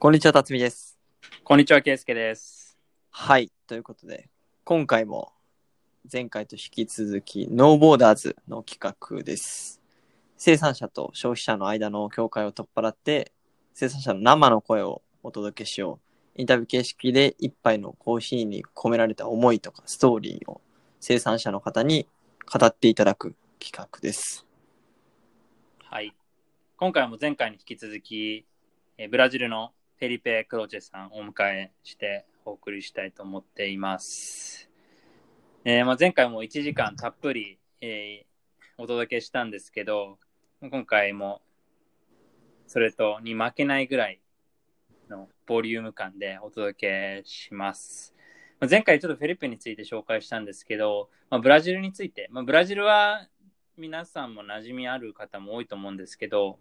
こんにちは、辰巳です。こんにちは、ケイスケです。はい。ということで、今回も前回と引き続き、ノーボーダーズの企画です。生産者と消費者の間の境界を取っ払って、生産者の生の声をお届けしよう。インタビュー形式で一杯のコーヒーに込められた思いとかストーリーを生産者の方に語っていただく企画です。はい。今回も前回に引き続き、えーブラジルのフェリペ・クロチェさんをお迎えしてお送りしたいと思っています。えーまあ、前回も1時間たっぷり、えーお届けしたんですけど、今回もそれとに負けないぐらいのボリューム感でお届けします。まあ前回ちょっとフェリペについて紹介したんですけど、まあ、ブラジルについて、まあ、ブラジルは皆さんも馴染みある方も多いと思うんですけど、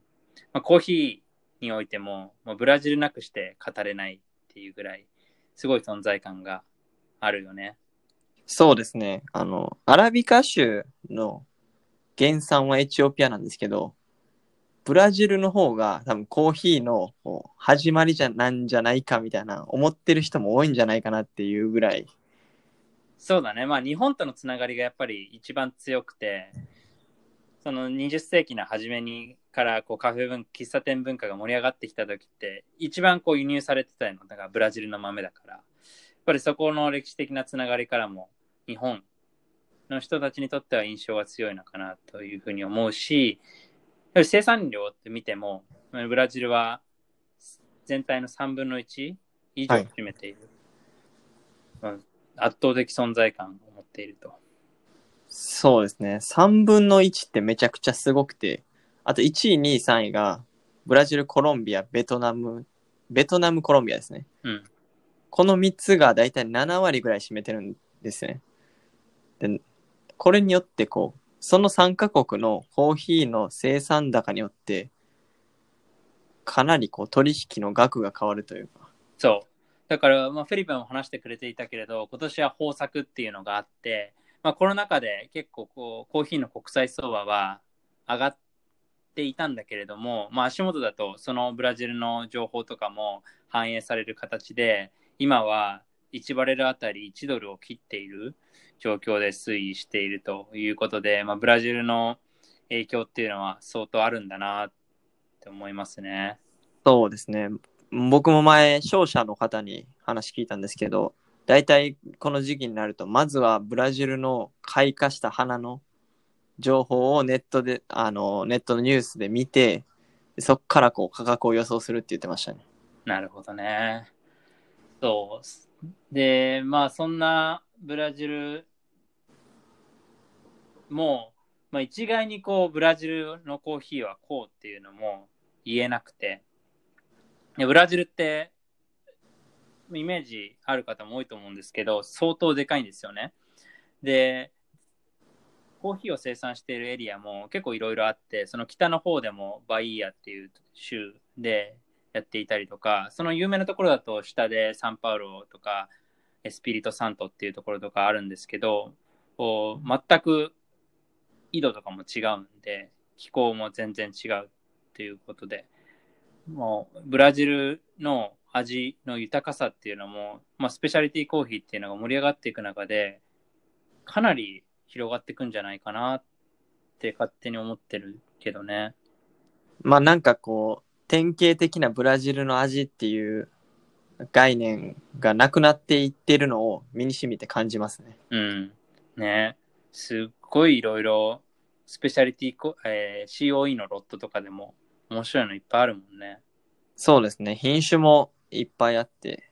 まあ、コーヒーにおいても、まあ、ブラジルなくして語れないっていうぐらい、すごい存在感があるよね。そうですね。あの、アラビカ州の原産はエチオピアなんですけど、ブラジルの方が多分コーヒーの始まりじゃなんじゃないかみたいな思ってる人も多いんじゃないかなっていうぐらい。そうだね。まあ日本とのつながりがやっぱり一番強くて、その20世紀の初めにからこうカフェ文、喫茶店文化が盛り上がってきた時って、一番こう輸入されてたのだからブラジルの豆だから、やっぱりそこの歴史的なつながりからも日本の人たちにとっては印象が強いのかなというふうに思うし、やはり生産量って見ても、ブラジルは全体の3分の1以上を占めている。うん圧倒的存在感を持っていると。そうですね。3分の1ってめちゃくちゃすごくて、あと1位、2位、3位がブラジル、コロンビア、ベトナム、ベトナム、コロンビアですね。うん。この3つがだいたい7割ぐらい占めてるんですね。で、これによってこう、その3カ国のコーヒーの生産高によって、かなりこう取引の額が変わるというか。そう。だから、まあ、フェリペも話してくれていたけれど、今年は豊作っていうのがあって、まあ、コロナ禍で結構こう、コーヒーの国際相場は上がっていたんだけれども、まあ、足元だと、そのブラジルの情報とかも反映される形で、今は1バレルあたり1ドルを切っている状況で推移しているということで、まあ、ブラジルの影響っていうのは相当あるんだなって思いますね。そうですね。僕も前、商社の方に話聞いたんですけど、大体この時期になると、まずはブラジルの開花した花の情報をネットで、あの、ネットのニュースで見て、そこからこう価格を予想するって言ってましたね。なるほどね。そう。で、まあそんなブラジルも、まあ、一概にこうブラジルのコーヒーはこうっていうのも言えなくて、でブラジルってイメージある方も多いと思うんですけど、相当でかいんですよね。で、コーヒーを生産しているエリアも結構いろいろあって、その北の方でもバイーアっていう州でやっていたりとか、その有名なところだと下でサンパウロとかエスピリトサントっていうところとかあるんですけど、こう全く緯度とかも違うんで、気候も全然違うっていうことで、もうブラジルの味の豊かさっていうのも、まあ、スペシャリティコーヒーっていうのが盛り上がっていく中で、かなり広がっていくんじゃないかなって勝手に思ってるけどね。まあなんかこう、典型的なブラジルの味っていう概念がなくなっていってるのを身に染みて感じますね。うん。ね。すっごいいろいろ、スペシャリティコ、えー COE のロットとかでも面白いのいっぱいあるもんね。そうですね。品種もいっぱいあって、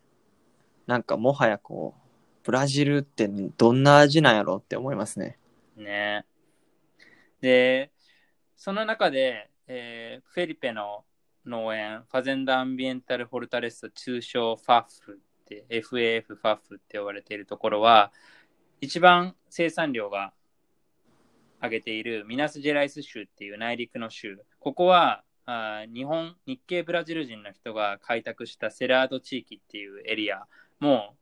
なんかもはやこう、ブラジルってどんな味なんやろって思いますね。ね。で、その中で、えーフェリペの農園、ファゼンダ・アンビエンタル・フォルタレスト、通称 FAF って、FAF、FAF って呼ばれているところは、一番生産量が上げているミナス・ジェライス州っていう内陸の州。ここは、あ日本、日系ブラジル人の人が開拓したセラード地域っていうエリアも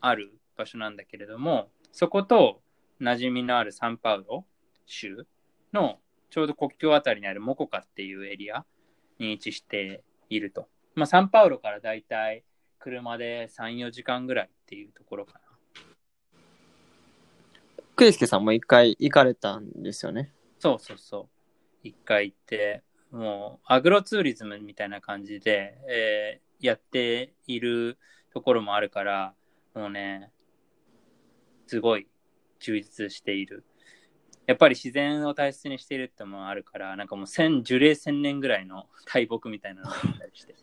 ある場所なんだけれども、そこと馴染みのあるサンパウロ州のちょうど国境あたりにあるモコカっていうエリアに位置しているとまあ、サンパウロからだいたい車で3、4時間ぐらいっていうところかな。クリスケさんも一回行かれたんですよね？そうそうそう。一回行って、もうアグロツーリズムみたいな感じで、えーやっているところもあるから、もうね、すごい充実している。やっぱり自然を大切にしているってのもあるから、なんかもう千樹齢千年ぐらいの大木みたいなのがあったりして。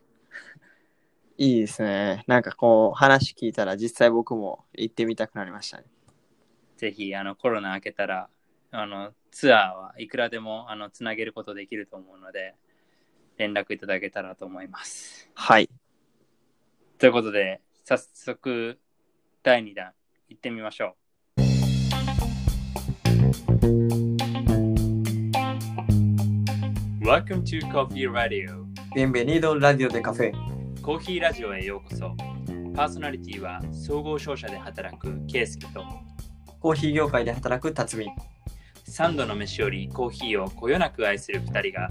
いいですね。なんかこう話聞いたら実際僕も行ってみたくなりましたね。ぜひあのコロナ明けたらあのツアーはいくらでもあのつなげることできると思うので連絡いただけたらと思います。はい。ということで早速第2弾行ってみましょ Welcome to Coffee Radio Bienvenido Radio de Café。コーヒーラジオへようこそパーソナリティは総合商社で働くケイスケとコーヒー業界で働く辰巳。3度の飯よりコーヒーをこよなく愛する2人が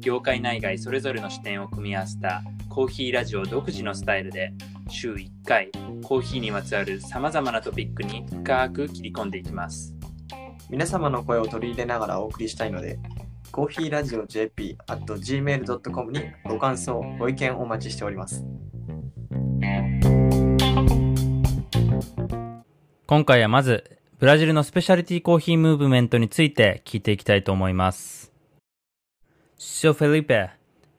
業界内外それぞれの視点を組み合わせたコーヒーラジオ独自のスタイルで週1回コーヒーにまつわるさまざまなトピックに深く切り込んでいきます皆様の声を取り入れながらお送りしたいので、コーヒーラジオ JP at gmail.com にご感想、ご意見お待ちしております。今回はまずブラジルのスペシャリティコーヒームーブメントについて聞いていきたいと思います So Felipe,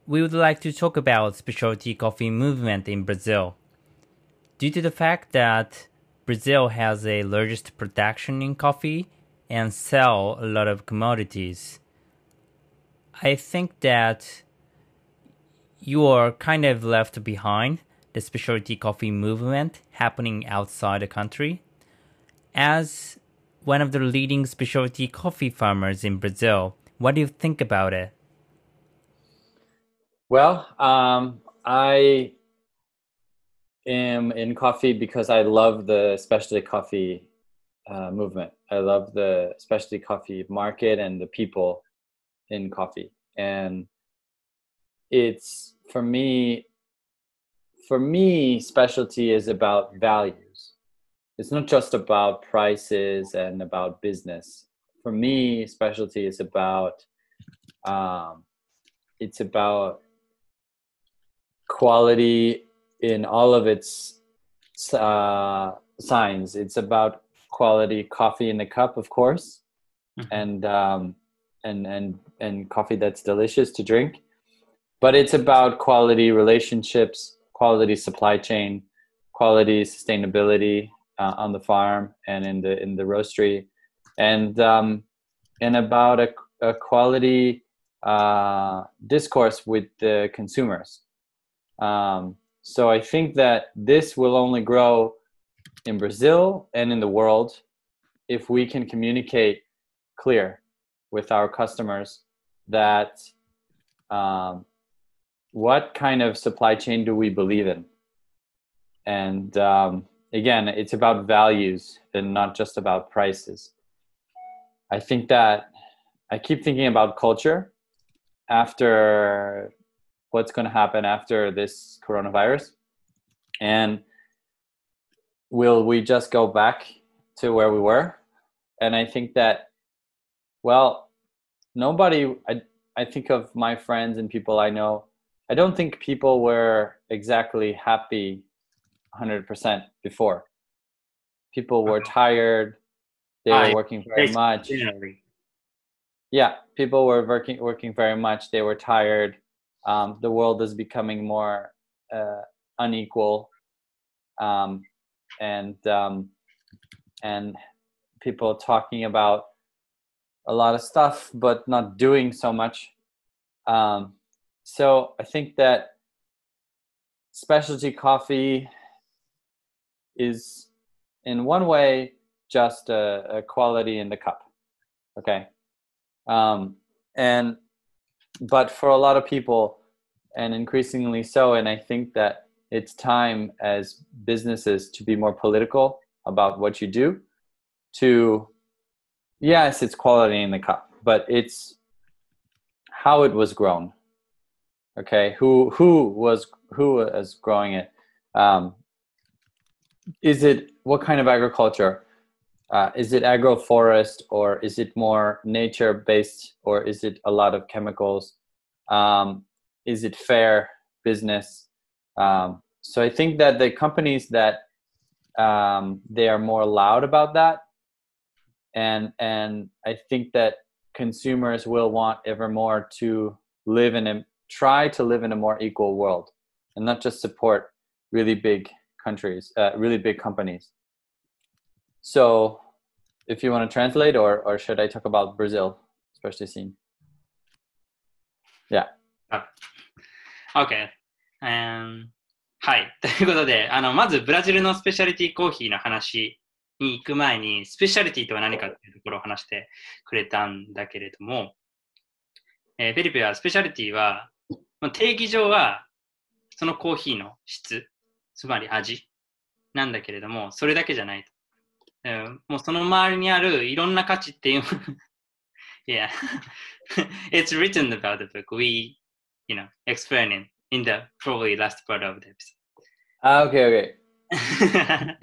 we would like to talk about specialty coffee movement in Brazil. Due to the fact that Brazil has a largest production in coffee and sell a lot of commodities, I think that you are kind of left behind the specialty coffee movement happening outside the country. As one of the leading specialty coffee farmers in Brazil, what do you think about it? Well, um, I am in coffee because I love the specialty coffee uh, movement. I love the specialty coffee market and the people in coffee. And it's for me, for me, specialty is about values. It's not just about prices and about business. For me, specialty is about um, it's about quality in all of its uh, signs. It's about quality coffee in the cup, of course, Mhm. and um, and and and coffee that's delicious to drink. But it's about quality relationships, quality supply chain, quality sustainability uh, on the farm and in the in the roastery, and um, and about a, a quality uh, discourse with the consumers. Um, so I think that this will only grow in Brazil and in the world if we can communicate clear with our customers that um, what kind of supply chain do we believe in? And um, again, it's about values and not just about prices. I think that I keep thinking about culture after what's going to happen after this coronavirus and will we just go back to where we were and i think that well nobody i, I think of my friends and people i know i don't think people were exactly happy 100% before. People were tired. They were I- working very much. Generally. yeah people were working working very much. They were tired. Um, the world is becoming more uh, unequal. Um, and um, and people talking about a lot of stuff but not doing so much. Um, so i think that specialty coffee is in one way just a, a quality in the cup okay um, and but for a lot of people and increasingly so and i think that it's time as businesses to be more political about what you do to yes it's quality in the cup but it's how it was grown okay who who was who is growing it. Um, is it what kind of agriculture? Uh, is it agroforest or is it more nature based or is it a lot of chemicals? Um, is it fair business? Um, so I think that the companies that um, they are more loud about that, and and I think that consumers will want ever more to live in a try to live in a more equal world, and not just support really big countries, uh, really big companies. So, if you want to translate, or or should I talk about Brazil, especially scene? Yeah. Okay.、um, はい。ということで、あの、まずブラジルのスペシャリティコーヒーの話に行く前に、スペシャリティとは何かっていうところを話してくれたんだけれども、えー、フェリペはスペシャリティは、定義上はそのコーヒーの質、つまり味なんだけれども、それだけじゃないと。えー、もうその周りにあるいろんな価値っていう yeah, it's written about the book. We, you know, explain it in the probably last part of the episode. Ah, okay, okay.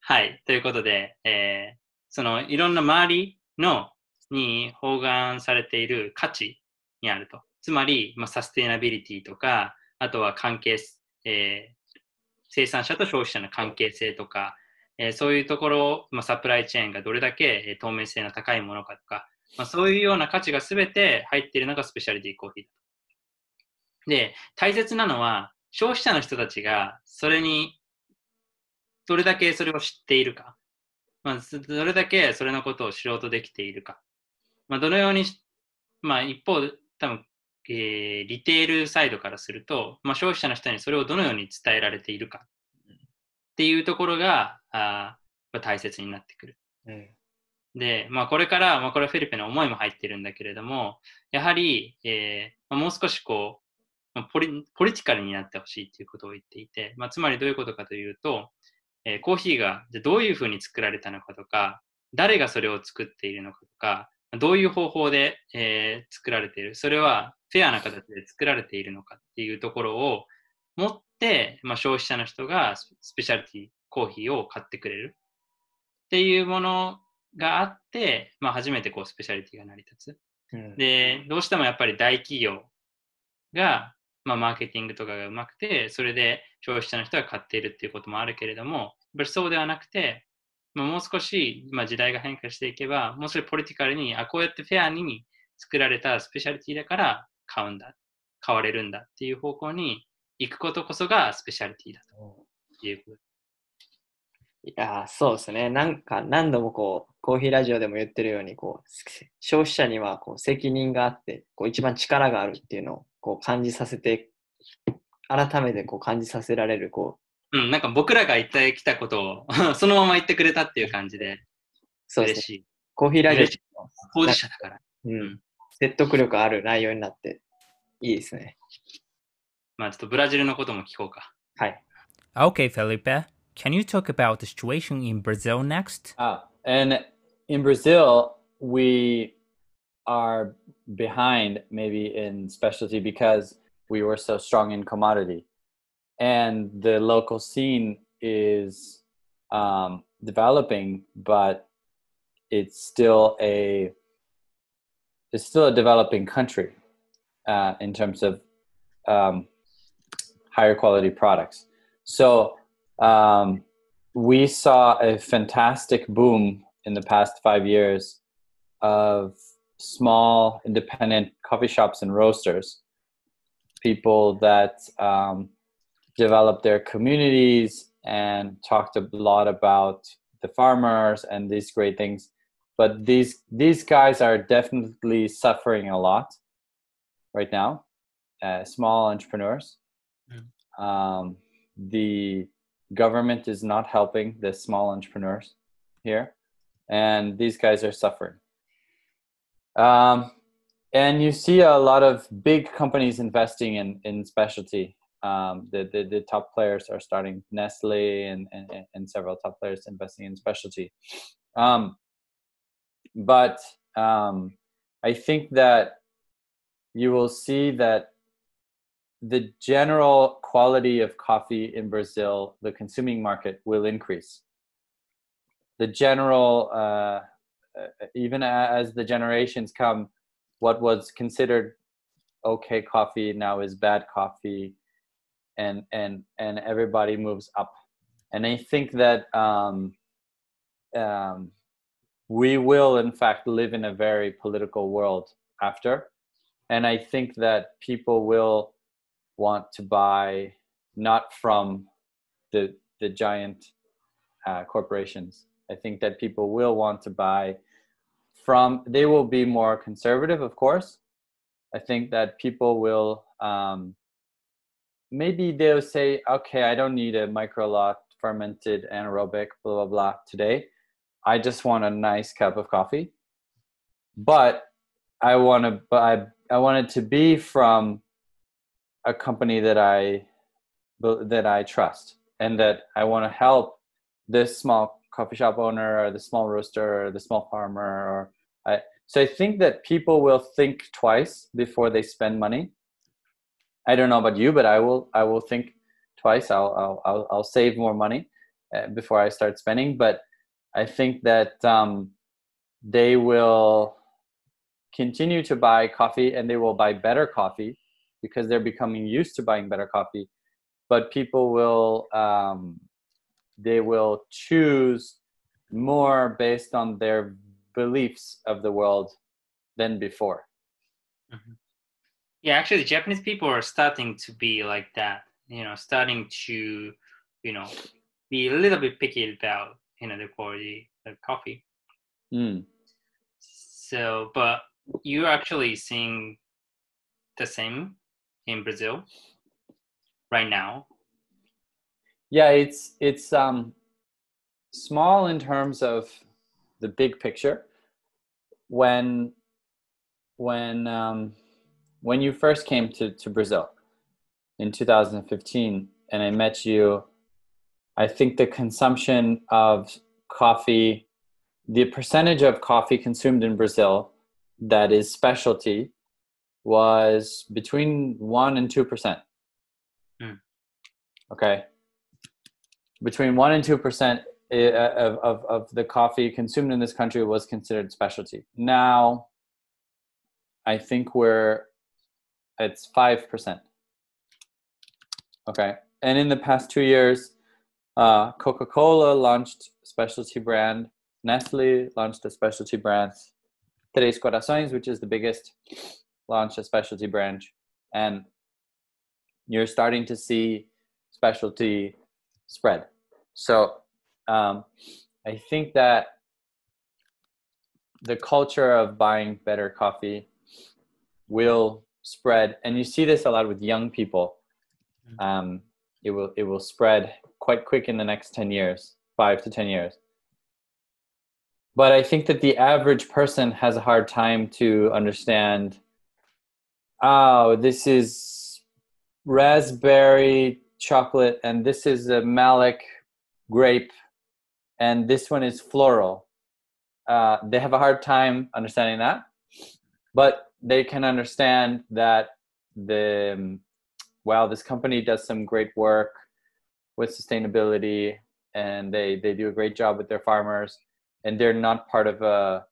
はい。ということで、えー、そのいろんな周りのに包含されている価値にあると。つまり、まあ、サステイナビリティとか、あとは関係、えー、生産者と消費者の関係性とか、えー、そういうところ、まあ、サプライチェーンがどれだけ、え透明性の高いものかとか、まあ、そういうような価値が全て入っているのがスペシャリティコーヒーだと。で、大切なのは、消費者の人たちがそれに、どれだけそれを知っているか、まあ、どれだけそれのことを知ろうとできているか、まあ、どのように、まあ、一方、多分、えー、リテールサイドからすると、まあ、消費者の人にそれをどのように伝えられているかっていうところがあ大切になってくる。うんで、まあ、これから、まあ、これはフェリペの思いも入ってるんだけれども、やはり、えーまあ、もう少しこう、まあ、ポリポリティカルになってほしいということを言っていて、まあ、つまりどういうことかというと、えー、コーヒーがじゃどういうふうに作られたのかとか、誰がそれを作っているのかとか、どういう方法で、えー、作られている、それはフェアな形で作られているのかっていうところを持って、まあ、消費者の人がスペシャルティコーヒーを買ってくれる。っていうものがあって、まあ、初めてこうスペシャリティが成り立つ。うん、で、どうしてもやっぱり大企業が、まあ、マーケティングとかがうまくて、それで消費者の人が買っているっていうこともあるけれども、やっぱりそうではなくて、まあ、もう少し、まあ、時代が変化していけば、もう少しポリティカルに、あ、こうやってフェアに作られたスペシャリティだから買うんだ、買われるんだっていう方向に行くことこそがスペシャリティだということいやそうですね。なんか何度もこう、コーヒーラジオでも言ってるように、こう、消費者にはこう責任があって、こう一番力があるっていうのをこう感じさせて、改めてこう感じさせられる、こう。うん、なんか僕らが言ってきたことをそのまま言ってくれたっていう感じで、そうです、ね、コーヒーラジオ当事者だから。うん。説得力ある内容になって、いいですね。まあちょっとブラジルのことも聞こうか。はい。OK, Felipe. Can you talk about the situation in Brazil next? Ah, and in Brazil, we are behind maybe in specialty because we were so strong in commodity. And the local scene is um, developing, but it's still a it's still a developing country uh, in terms of um, higher quality products. So um, we saw a fantastic boom in the past five years of small independent coffee shops and roasters people that um, developed their communities and talked a lot about the farmers and these great things. But these these guys are definitely suffering a lot right now uh, small entrepreneurs. Mm. um, the government is not helping the small entrepreneurs here and these guys are suffering. Um, and you see a lot of big companies investing in, in specialty um, the, the, the, top players are starting nestle and, and, and several top players investing in specialty um, but um, i think that you will see that the general quality of coffee in Brazil, the consuming market, will increase. The general, uh, uh, even as the generations come, what was considered okay coffee now is bad coffee, and and and everybody moves up. And I think that um, um, we will, in fact, live in a very political world after. And I think that people will want to buy not from the the giant uh, corporations. I think that people will want to buy from. They will be more conservative, of course. I think that people will um, maybe they'll say, okay, I don't need a micro lot fermented anaerobic blah blah blah today. I just want a nice cup of coffee, but I want to buy. I want it to be from a company that I that I trust and that I want to help this small coffee shop owner or the small roaster or the small farmer or I so I think that people will think twice before they spend money. I don't know about you, but I will I will think twice. I'll I'll I'll, I'll save more money uh, before I start spending, but I think that um, they will continue to buy coffee and they will buy better coffee because they're becoming used to buying better coffee. But people will um, they will choose more based on their beliefs of the world than before Yeah, actually, Japanese people are starting to be like that. You know, starting to, you know, be a little bit picky about, you know, the quality of coffee. Mm. So, but you're actually seeing the same in Brazil right now. yeah it's it's um small in terms of the big picture when when um when you first came to to brazil in 2015 and i met you i think the consumption of coffee the percentage of coffee consumed in brazil that is specialty was between 1 and 2% Hmm. okay between one and two percent of, of, of the coffee consumed in this country was considered specialty. Now, I think we're it's five percent. Okay, and in the past two years, uh, Coca-Cola launched specialty brand. Nestle launched a specialty brand. Tres Corações, which is the biggest, launched a specialty branch, and you're starting to see specialty spread. So um, I think that the culture of buying better coffee will spread, and you see this a lot with young people. Um, it will it will spread quite quick in the next ten years, five to ten years. But I think that the average person has a hard time to understand. Oh, this is raspberry chocolate, and this is a Malik grape, and this one is floral. Uh, they have a hard time understanding that, but they can understand that the wow, this company does some great work with sustainability, and they they do a great job with their farmers, and they're not part of a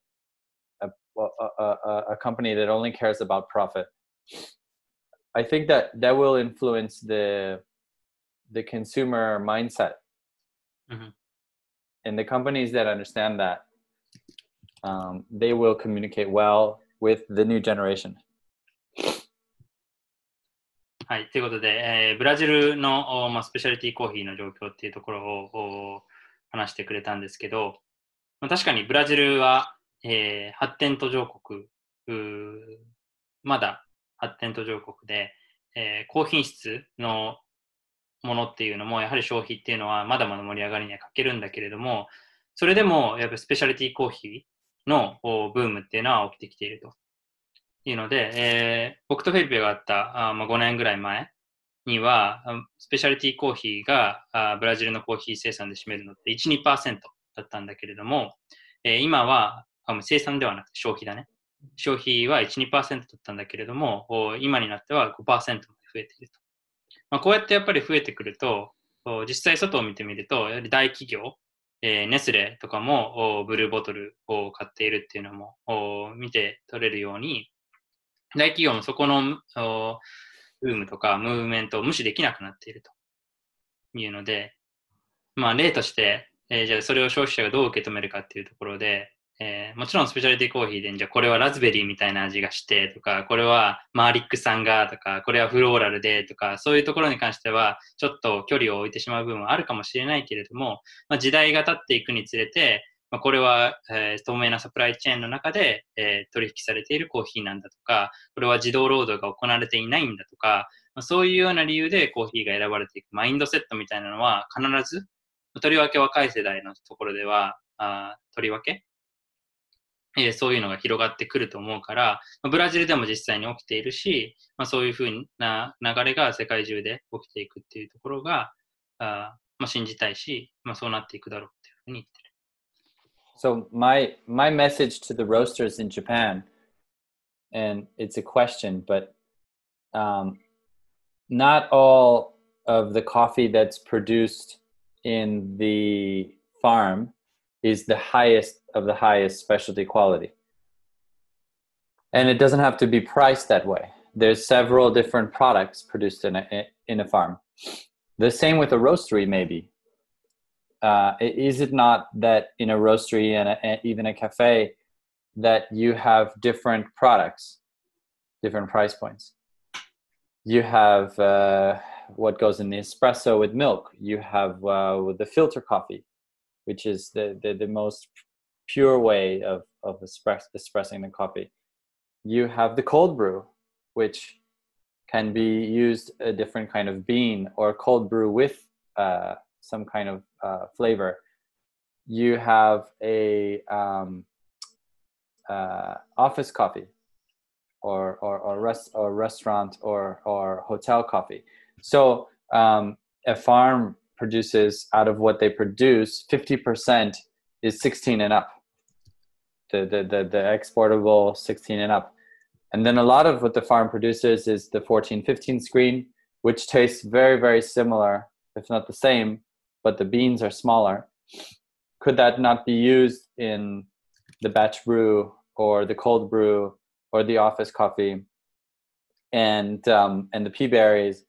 a, a, a, a company that only cares about profit. I think that that will influence the the consumer mindset Mhm. and the companies that understand that um, they will communicate well with the new generation. はい、ということで、えーブラジルの、おまあ、スペシャリティコーヒーの状況っていうところを話してくれたんですけど、まあ、確かにブラジルは、えー発展途上国、まだ発展途上国で、えー高品質のものっていうのも、やはり消費っていうのはまだまだ盛り上がりには欠けるんだけれども、それでもやっぱりスペシャリティコーヒーのおブームっていうのは起きてきていると。いうので、えー僕とフェリペがあったあ、まあ、5年ぐらい前には、あスペシャリティコーヒーがあブラジルのコーヒー生産で占めるのって1、2%だったんだけれども、えー今は生産ではなくて消費だね。消費は1、2%だったんだけれども、お今になっては5%まで増えていると。まあ、こうやってやっぱり増えてくると、お実際外を見てみると、やはり大企業、えーネスレとかもおブルーボトルを買っているっていうのもお見て取れるように、大企業もそこのおブームとかムーブメントを無視できなくなっているというので、まあ例として、えーじゃあそれを消費者がどう受け止めるかっていうところで、えーもちろんスペシャリティコーヒーで、じゃあこれはラズベリーみたいな味がしてとか、これはマーリックさんがとか、これはフローラルでとか、そういうところに関しては、ちょっと距離を置いてしまう部分はあるかもしれないけれども、まあ、時代が経っていくにつれて、まあ、これは、えー透明なサプライチェーンの中で、えー取引されているコーヒーなんだとか、これは自動労働が行われていないんだとか、まあ、そういうような理由でコーヒーが選ばれていく。マインドセットみたいなのは必ず、とりわけ若い世代のところでは、あとりわけ、えーそういうのが広がってくると思うから、まあブラジルでも実際に起きているし、まあ、そういうふうな流れが世界中で起きていくっていうところが、あまあ、信じたいし、まあ、そうなっていくだろうっていうふうに言ってる。So my my message to the roasters in Japan, and it's a question, but um, not all of the coffee that's produced in the farm is the highest of the highest specialty quality, and it doesn't have to be priced that way. There's several different products produced in a in a farm. The same with a roastery, maybe uh, is it not that in a roastery and, a, and even a cafe that you have different products different price points you have uh, what goes in the espresso with milk you have uh, the filter coffee which is the, the, the most pure way of, of espress, espressing the coffee you have the cold brew which can be used a different kind of bean or cold brew with uh, some kind of uh, flavor. You have a um, uh, office coffee, or or or, rest, or restaurant or or hotel coffee. So um, a farm produces out of what they produce, fifty percent is sixteen and up. The, the the the exportable sixteen and up, and then a lot of what the farm produces is the 14, 15 screen, which tastes very very similar, if not the same, but the beans are smaller. Could that not be used in the batch brew or the cold brew or the office coffee? And um, and the pea berries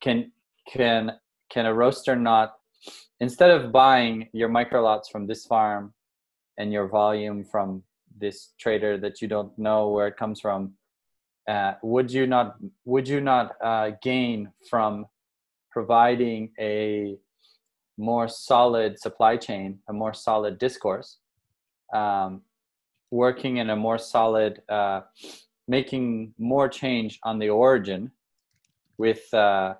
can can can a roaster not instead of buying your micro lots from this farm and your volume from this trader that you don't know where it comes from, uh, would you not would you not uh, gain from providing a more solid supply chain, a more solid discourse, um, working in a more solid, uh, making more change on the origin, with uh,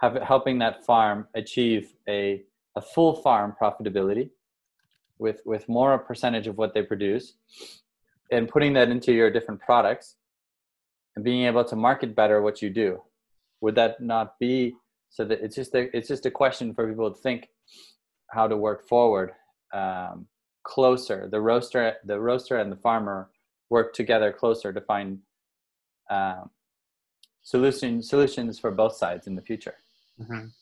have, helping that farm achieve a, a full farm profitability, with with more a percentage of what they produce, and putting that into your different products, and being able to market better what you do. Would that not be so that it's just a, it's just a question for people to think how to work forward um, closer the roaster the roaster and the farmer work together closer to find um, solution solutions for both sides in the future Mhm.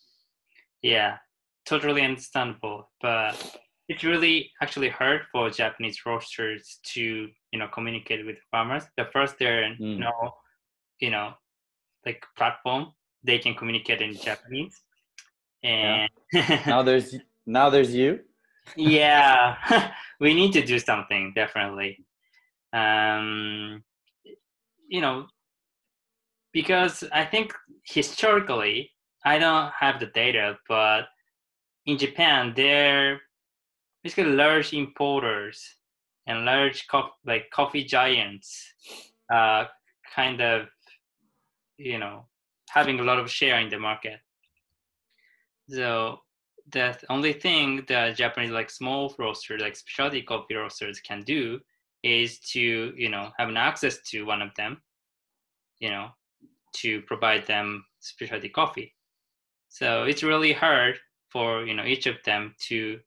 Yeah, totally understandable. But it's really actually hard for Japanese roasters to, you know, communicate with farmers. The first they're Mm. no, you know, like platform they can communicate in Japanese. And now there's now there's you yeah, we need to do something definitely. Um, you know, because I think historically, I don't have the data, but in Japan, they're basically large importers and large co- like coffee giants, uh, kind of, you know, having a lot of share in the market. So the only thing that Japanese like small roasters, like specialty coffee roasters can do is to, you know, have an access to one of them, you know, to provide them specialty coffee. So it's really hard for, you know, each of them to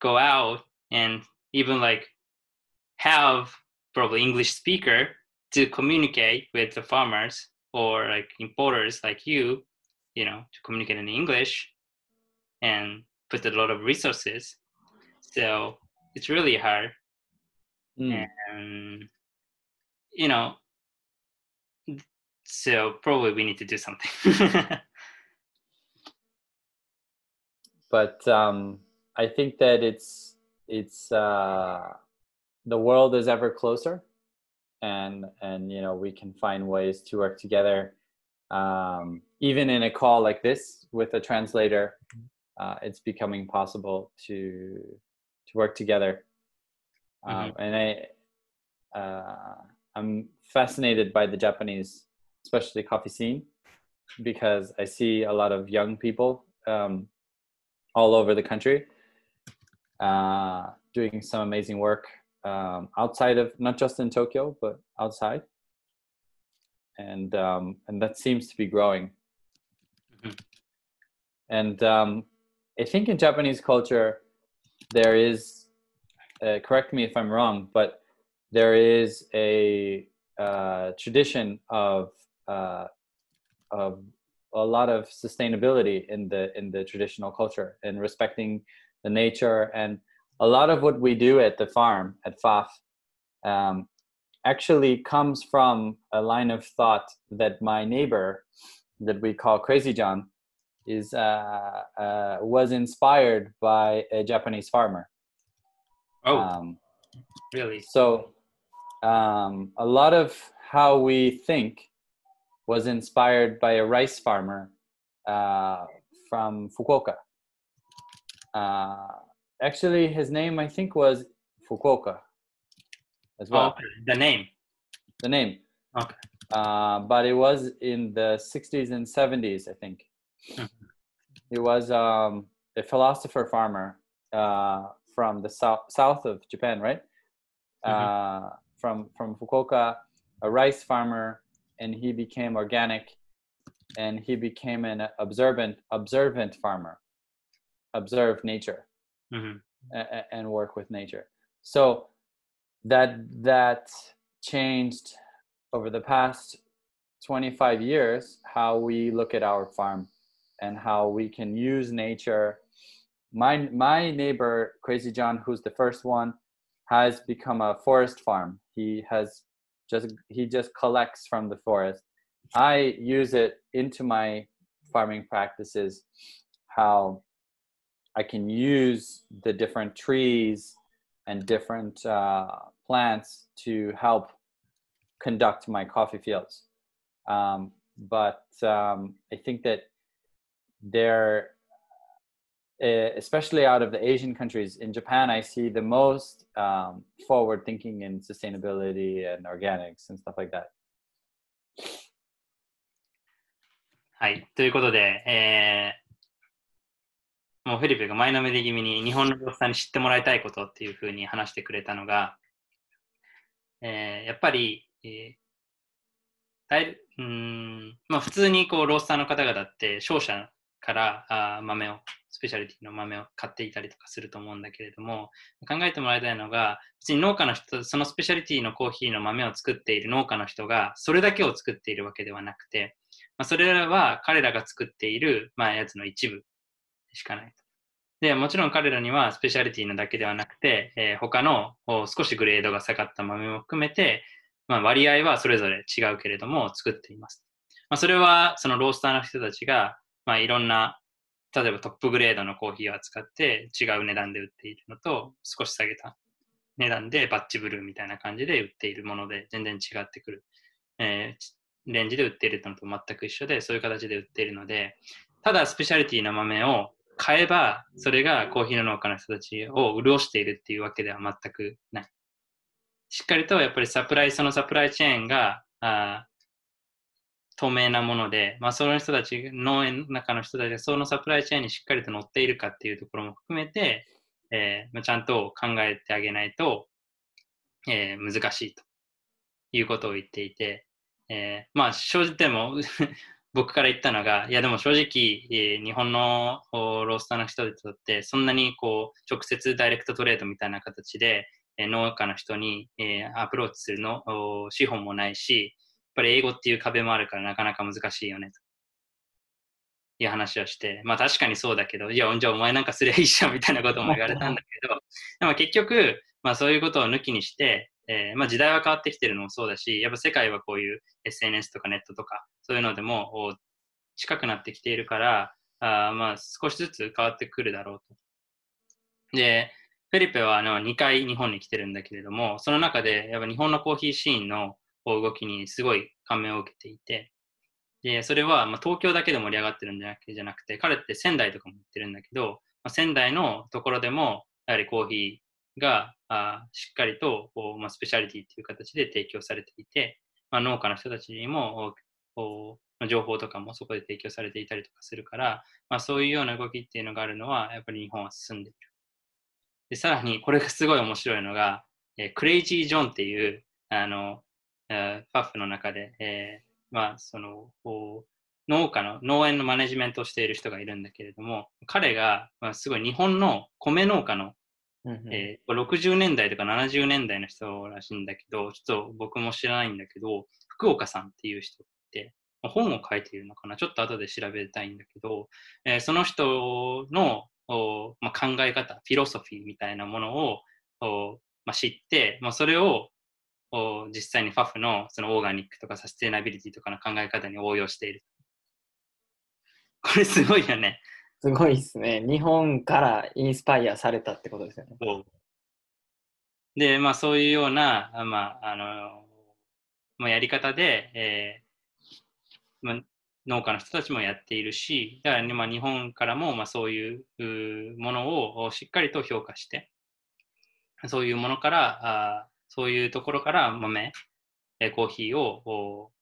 go out and even like have probably English speaker to communicate with the farmers or like importers like you you know, to communicate in English and put a lot of resources. So it's really hard. Mm. And, you know, so probably we need to do something. but um, I think that it's it's uh, the world is ever closer, and and you know we can find ways to work together, um, even in a call like this with a translator. Uh, it's becoming possible to to work together, um, and I uh, I'm fascinated by the Japanese, especially coffee scene, because I see a lot of young people um, all over the country, uh, doing some amazing work um, outside of not just in Tokyo but outside, and um, and that seems to be growing. Mhm. And um, I think in Japanese culture there is, uh, correct me if I'm wrong, but there is a uh, tradition of uh, of a lot of sustainability in the in the traditional culture and respecting the nature and a lot of what we do at the farm at FAF um, actually comes from a line of thought that my neighbor that we call Crazy John is uh, uh, was inspired by a Japanese farmer. oh, Um, really? so um, a lot of how we think was inspired by a rice farmer uh, from Fukuoka. Uh, actually, his name I think was Fukuoka as Oh, well. okay. The name. The name. Okay. Uh, but it was in the 60s and 70s, I think. Mhm. He was um, a philosopher farmer uh, from the south south of Japan, right? Uh, from from Fukuoka, a rice farmer, and he became organic, and he became an observant observant farmer, observe nature Mhm. a- a- and work with nature. So that that changed over the past 25 years how we look at our farm and how we can use nature. My my neighbor Crazy John, who's the first one, has become a forest farm. He has just he just collects from the forest. I use it into my farming practices. How I can use the different trees and different uh, plants to help conduct my coffee fields. Um, but um, I think that there, eh, especially out of the Asian countries, in Japan, I see the most um, forward thinking in sustainability and organics and stuff like that. はい。ということで、えー、 ー、もうフェリペが前のめり気味に日本の業者さんに知ってもらいたいことっていうふうに話してくれたのが、えー、やっぱり、えーだいうんまあ、普通にこうロースターの方々って商社からあ豆を、スペシャリティの豆を買っていたりとかすると思うんだけれども、考えてもらいたいのが、別に農家の人、そのスペシャリティのコーヒーの豆を作っている農家の人が、それだけを作っているわけではなくて、まあ、それらは彼らが作っている、まあ、やつの一部しかないと。で、もちろん彼らにはスペシャリティのだけではなくて、えー他の少しグレードが下がった豆も含めて、まあ、割合はそれぞれ違うけれども作っています。まあ、それはそのロースターの人たちが、まあ、いろんな、例えばトップグレードのコーヒーを扱って違う値段で売っているのと、少し下げた値段でバッチブルーみたいな感じで売っているもので全然違ってくる。えーレンジで売っているのと全く一緒で、そういう形で売っているので、ただスペシャリティの豆を買えば、それがコーヒーの農家の人たちを潤しているっていうわけでは全くない。しっかりとやっぱりサプライ、そのサプライチェーンがあ透明なもので、まあ、その人たち、農園の中の人たちがそのサプライチェーンにしっかりと乗っているかっていうところも含めて、えーまあ、ちゃんと考えてあげないと、えー難しいということを言っていて、えーまあ正直でも僕から言ったのが、いやでも正直、えー日本のロースターの人にとってそんなにこう直接ダイレクトトレードみたいな形で、えー農家の人に、えーアプローチするの資本もないし、やっぱり英語っていう壁もあるからなかなか難しいよねと。いう話をして、まあ確かにそうだけど、いや、じゃあお前なんかすりゃいいじゃんみたいなことも言われたんだけど、でも結局、まあそういうことを抜きにして、えーまあ時代は変わってきてるのもそうだし、やっぱ世界はこういう SNS とかネットとか、そういうのでも近くなってきているから、あまあ少しずつ変わってくるだろうと。で、フェリペはあの2回日本に来てるんだけれども、その中でやっぱ日本のコーヒーシーンの動きにすごい感銘を受けていて、で、それはま東京だけで盛り上がってるんじゃなくじゃなくて、彼って仙台とかも行ってるんだけど、まあ、仙台のところでも、やはりコーヒーがあしっかりとこう、まあ、スペシャリティっていう形で提供されていて、まあ、農家の人たちにもこうまあ情報とかもそこで提供されていたりとかするから、まあ、そういうような動きっていうのがあるのは、やっぱり日本は進んでいる。で、さらに、これがすごい面白いのが、えークレイジー・ジョンっていう、あの、えーパフの中で、えーまあ、その、こう農家の、農園のマネジメントをしている人がいるんだけれども、彼が、まあ、すごい日本の米農家の、うんうんえー60年代とか70年代の人らしいんだけど、ちょっと僕も知らないんだけど、福岡さんっていう人がいて、本を書いているのかな？ちょっと後で調べたいんだけど、えーその人の、まあ、考え方、フィロソフィーみたいなものを、まあ、知って、まあ、それを実際にファフのそのオーガニックとかサステナビリティとかの考え方に応用している。これすごいよね。すごいですね。日本からインスパイアされたってことですよね。で、まあそういうような、まあ、あの、まあ、やり方で、えーまあ、農家の人たちもやっているし、だから、ね、まあ日本からも、まあそういうものをしっかりと評価して、そういうものから、あそういうところから豆、えーコーヒーを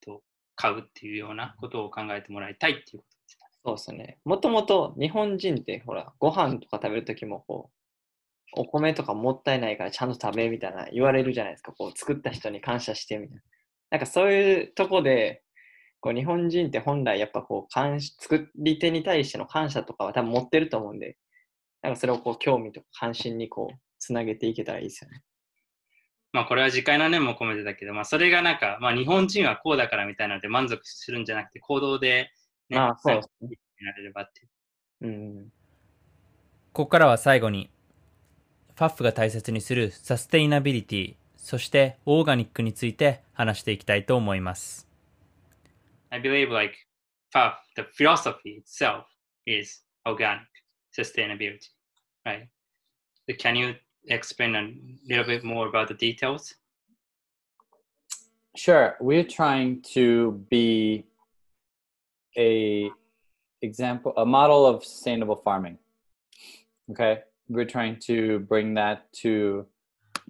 と買うっていうようなことを考えてもらいたいっていう。そうですね。もともと日本人って、ほら、ご飯とか食べるときも、こう、お米とかもったいないからちゃんと食べみたいな言われるじゃないですか。こう、作った人に感謝してみたいな。なんかそういうとこで、こう、日本人って本来やっぱこう、感作り手に対しての感謝とかは多分持ってると思うんで、なんかそれをこう、興味とか関心にこう、つなげていけたらいいですよね。まあこれは自戒の念も込めてだけど、まあそれがなんか、まあ日本人はこうだからみたいなので満足するんじゃなくて、行動で、まあそうなれればっていう。うん。ここからは最後に、ファッフが大切にするサステイナビリティ、そしてオーガニックについて話していきたいと思います。I believe like PUF, the philosophy itself is organic sustainability, right? So can you explain a little bit more about the details? Sure. We're trying to be a example, a model of sustainable farming. Okay. We're trying to bring that to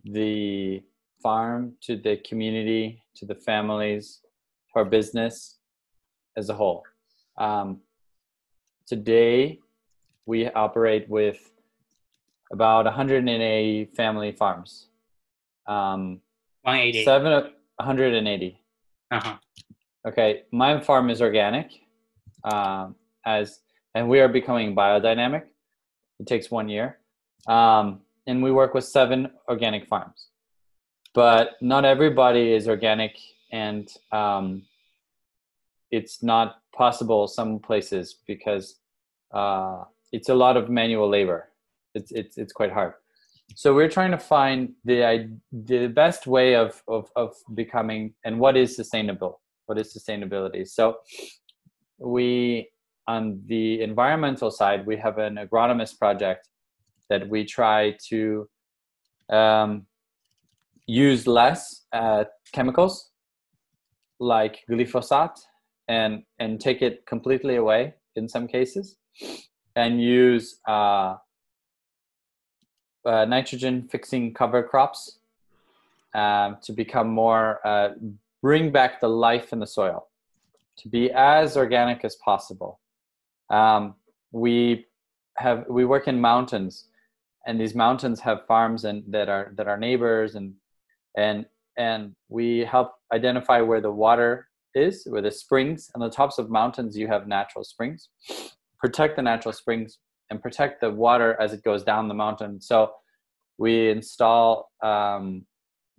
the farm, to the community, to the families, to our business as a whole. Um, today, we operate with about 180 family farms. Um, 180. seven 180 Uh-huh. okay my farm is organic um, as and we are becoming biodynamic. It takes one year. Um, and we work with seven organic farms. But not everybody is organic and um, it's not possible some places because uh, it's a lot of manual labor. It's, it's, it's quite hard. So we're trying to find the the best way of, of of becoming and what is sustainable? What is sustainability? So we on the environmental side we have an agronomist project that we try to um, use less uh, chemicals like glyphosate and and take it completely away in some cases and use uh, uh, nitrogen fixing cover crops um, to become more uh, bring back the life in the soil to be as organic as possible. Um, we have we work in mountains and these mountains have farms and that are that are neighbors and and and we help identify where the water is where the springs on the tops of mountains you have natural springs. Protect the natural springs and protect the water as it goes down the mountain. So we install um,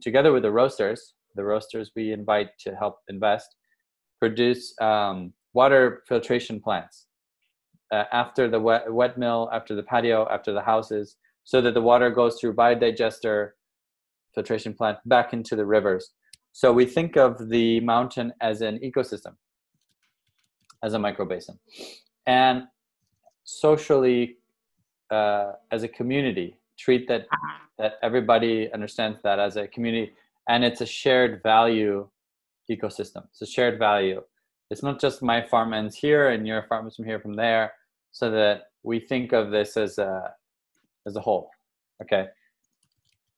together with the roasters the roasters we invite to help invest produce um, water filtration plants uh, after the wet, wet mill, after the patio, after the houses, so that the water goes through biodigester filtration plant back into the rivers. So we think of the mountain as an ecosystem, as a microbasin, and socially uh, as a community. Treat that that everybody understands that as a community, and it's a shared value ecosystem. It's a shared value. It's not just my farm ends here and your farm is from here from there, so that we think of this as a as a whole. Okay.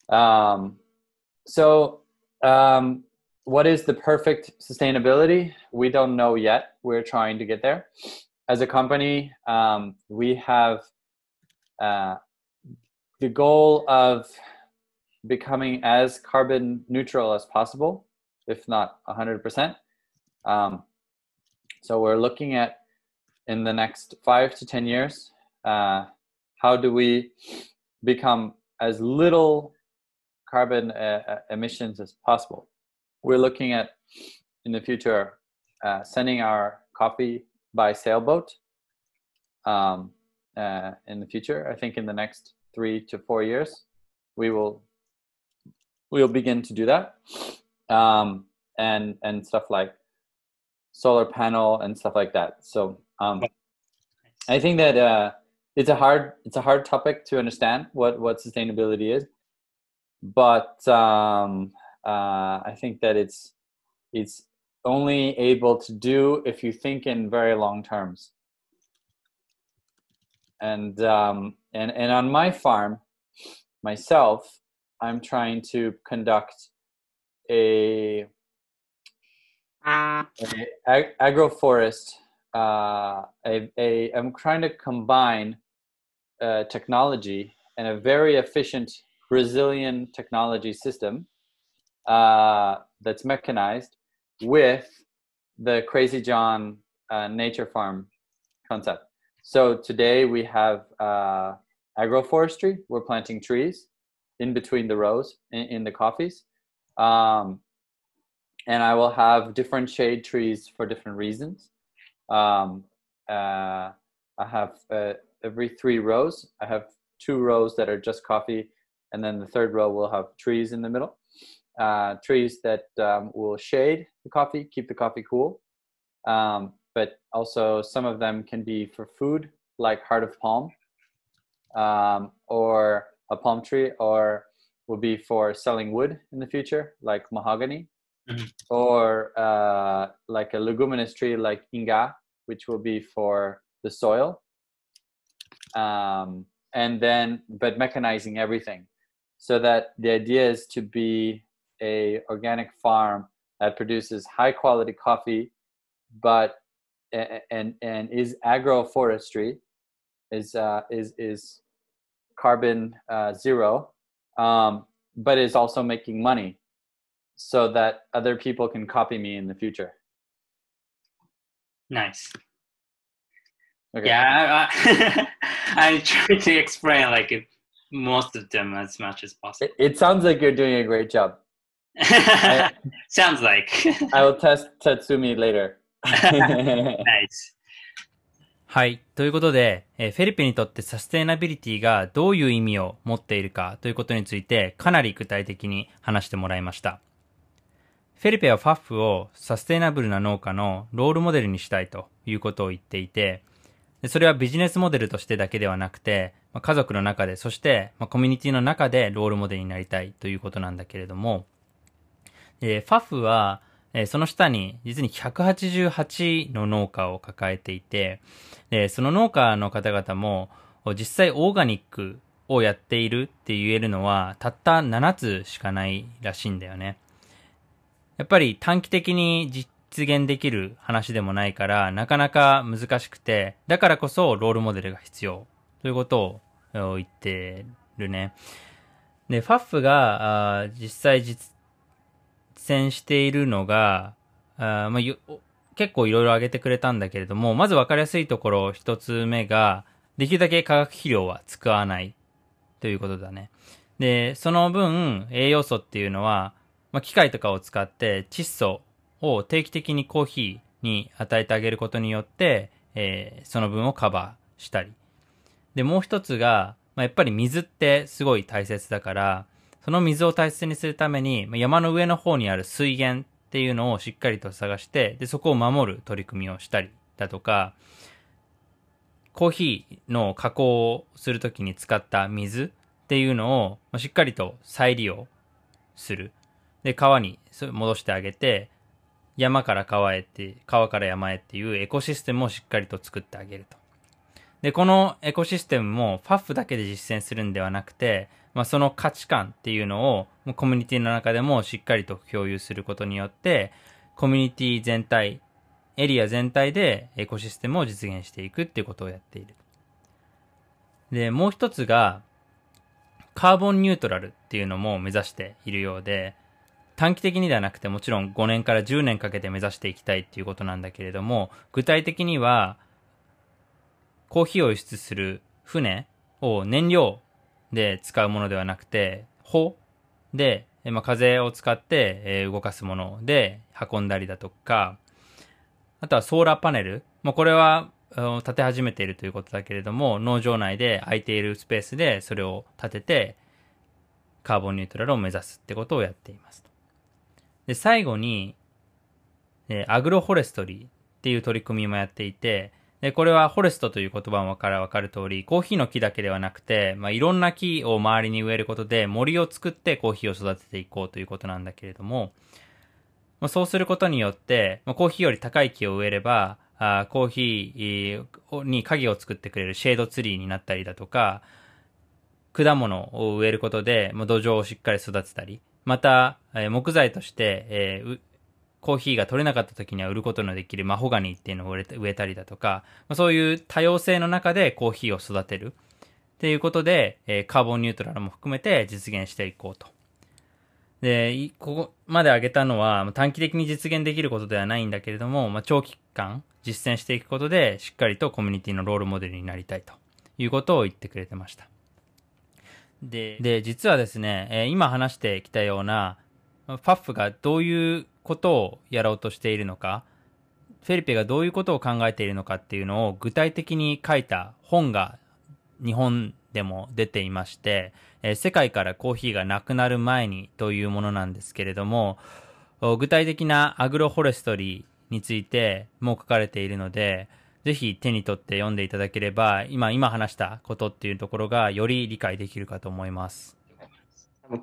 Um, so, um, what is the perfect sustainability? We don't know yet. We're trying to get there. As a company, um, we have uh, the goal of becoming as carbon neutral as possible, if not 100%. Um, so we're looking at in the next five to 10 years, uh, how do we become as little carbon uh, emissions as possible? We're looking at in the future uh, sending our coffee by sailboat um, uh, in the future. I think in the next three to four years, we will we'll begin to do that, um, and and stuff like solar panel and stuff like that. So um, I think that uh, it's a hard it's a hard topic to understand what what sustainability is, but um, uh, I think that it's it's only able to do if you think in very long terms. And um, and and on my farm, myself, I'm trying to conduct a, a ag- agroforest. Uh, a, a I'm trying to combine uh, technology and a very efficient Brazilian technology system uh, that's mechanized with the Crazy John uh, nature farm concept. So today we have uh, agroforestry. We're planting trees in between the rows in, in the coffees. Um, and I will have different shade trees for different reasons. Um, uh, I have uh, every three rows, I have two rows that are just coffee, and then the third row will have trees in the middle. Uh, trees that um, will shade the coffee, keep the coffee cool. Um, but also some of them can be for food, like heart of palm, um, or a palm tree, or will be for selling wood in the future, like mahogany, Mhm. or uh, like a leguminous tree like inga, which will be for the soil. Um, and then, but mechanizing everything, so that the idea is to be a organic farm that produces high quality coffee, but and and is agroforestry, is uh, is is carbon uh, zero, um, but is also making money, so that other people can copy me in the future. Nice. Okay. Yeah, I, I, I try to explain like it- most of them as much as possible. It, it sounds like you're doing a great job. Sounds like. I will test Tatsumi later. nice. はい。ということで、えフェリペにとってサステナビリティがどういう意味を持っているかということについてかなり具体的に話してもらいました。フェリペはファッフをサステナブルな農家のロールモデルにしたいということを言っていて、それはビジネスモデルとしてだけではなくて、ま家族の中で、そして、まコミュニティの中でロールモデルになりたいということなんだけれども、えーファフは、えその下に実に188の農家を抱えていて、で、その農家の方々も、実際オーガニックをやっているって言えるのは、たった7つしかないらしいんだよね。やっぱり短期的に実現できる話でもないから、なかなか難しくて、だからこそロールモデルが必要ということを言ってるね。で、ファッフが実際実践しているのが、あまあ、結構いろいろ挙げてくれたんだけれども、まず分かりやすいところ一つ目が、できるだけ化学肥料は使わないということだね。で、その分、栄養素っていうのは、まあ、機械とかを使って窒素を定期的にコーヒーに与えてあげることによって、えーその分をカバーしたり。で、もう一つが、まあ、やっぱり水ってすごい大切だから、その水を大切にするために、山の上の方にある水源っていうのをしっかりと探して、で、そこを守る取り組みをしたりだとか、コーヒーの加工をするときに使った水っていうのをしっかりと再利用する。で、川に戻してあげて、山から川へって、川から山へっていうエコシステムをしっかりと作ってあげると。で、このエコシステムもファッフだけで実践するんではなくて、まあ、その価値観っていうのをコミュニティの中でもしっかりと共有することによって、コミュニティ全体、エリア全体でエコシステムを実現していくっていうことをやっている。で、もう一つが、カーボンニュートラルっていうのも目指しているようで、短期的にではなくてもちろん5年から10年かけて目指していきたいっていうことなんだけれども、具体的には、コーヒーを輸出する船を燃料で使うものではなくて、帆で、まあ、風を使って、え動かすもので運んだりだとか、あとはソーラーパネル。もうこれは、あの立て始めているということだけれども、農場内で空いているスペースでそれを立てて、カーボンニュートラルを目指すってことをやっています。で、最後に、えアグロフォレストリーっていう取り組みもやっていて、で、これはフォレストという言葉からわかる通り、コーヒーの木だけではなくて、まあ、いろんな木を周りに植えることで森を作ってコーヒーを育てていこうということなんだけれども、まあ、そうすることによって、まあ、コーヒーより高い木を植えれば、あーコーヒーに影を作ってくれるシェードツリーになったりだとか、果物を植えることで、まあ、土壌をしっかり育てたり、また、えー木材として、えーコーヒーが取れなかった時には売ることのできるマホガニっていうのを植えたりだとか、そういう多様性の中でコーヒーを育てるっていうことで、えカーボンニュートラルも含めて実現していこうと。で、ここまで挙げたのは短期的に実現できることではないんだけれども、まあ、長期間実践していくことでしっかりとコミュニティのロールモデルになりたいということを言ってくれてました。で、で実はですね、え今話してきたような、ファッフがどういうことをやろうとしているのか、フェリペがどういうことを考えているのかっていうのを具体的に書いた本が日本でも出ていまして、えー世界からコーヒーがなくなる前にというものなんですけれども、具体的なアグロフォレストリーについても書かれているので、ぜひ手に取って読んでいただければ、今、今話したことっていうところがより理解できるかと思います。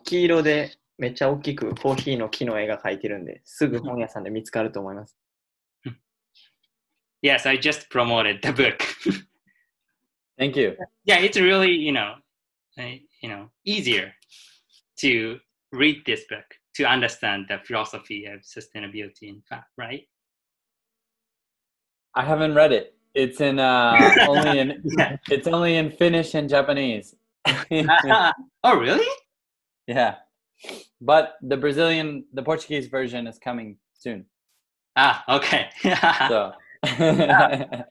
黄色でめっちゃ大きくコーヒーの木の絵が描いてるんで、すぐ本屋さんで見つかると思います。 Yes, I just promoted the book. Thank you. yeah, it's really, you know, uh, you know, easier to read this book to understand the philosophy of sustainability in fact, right? I haven't read it. It's in uh, only in Yeah. it's only in Finnish and Japanese. oh, really? yeah, But the Brazilian, the Portuguese version is coming soon. Ah, okay. So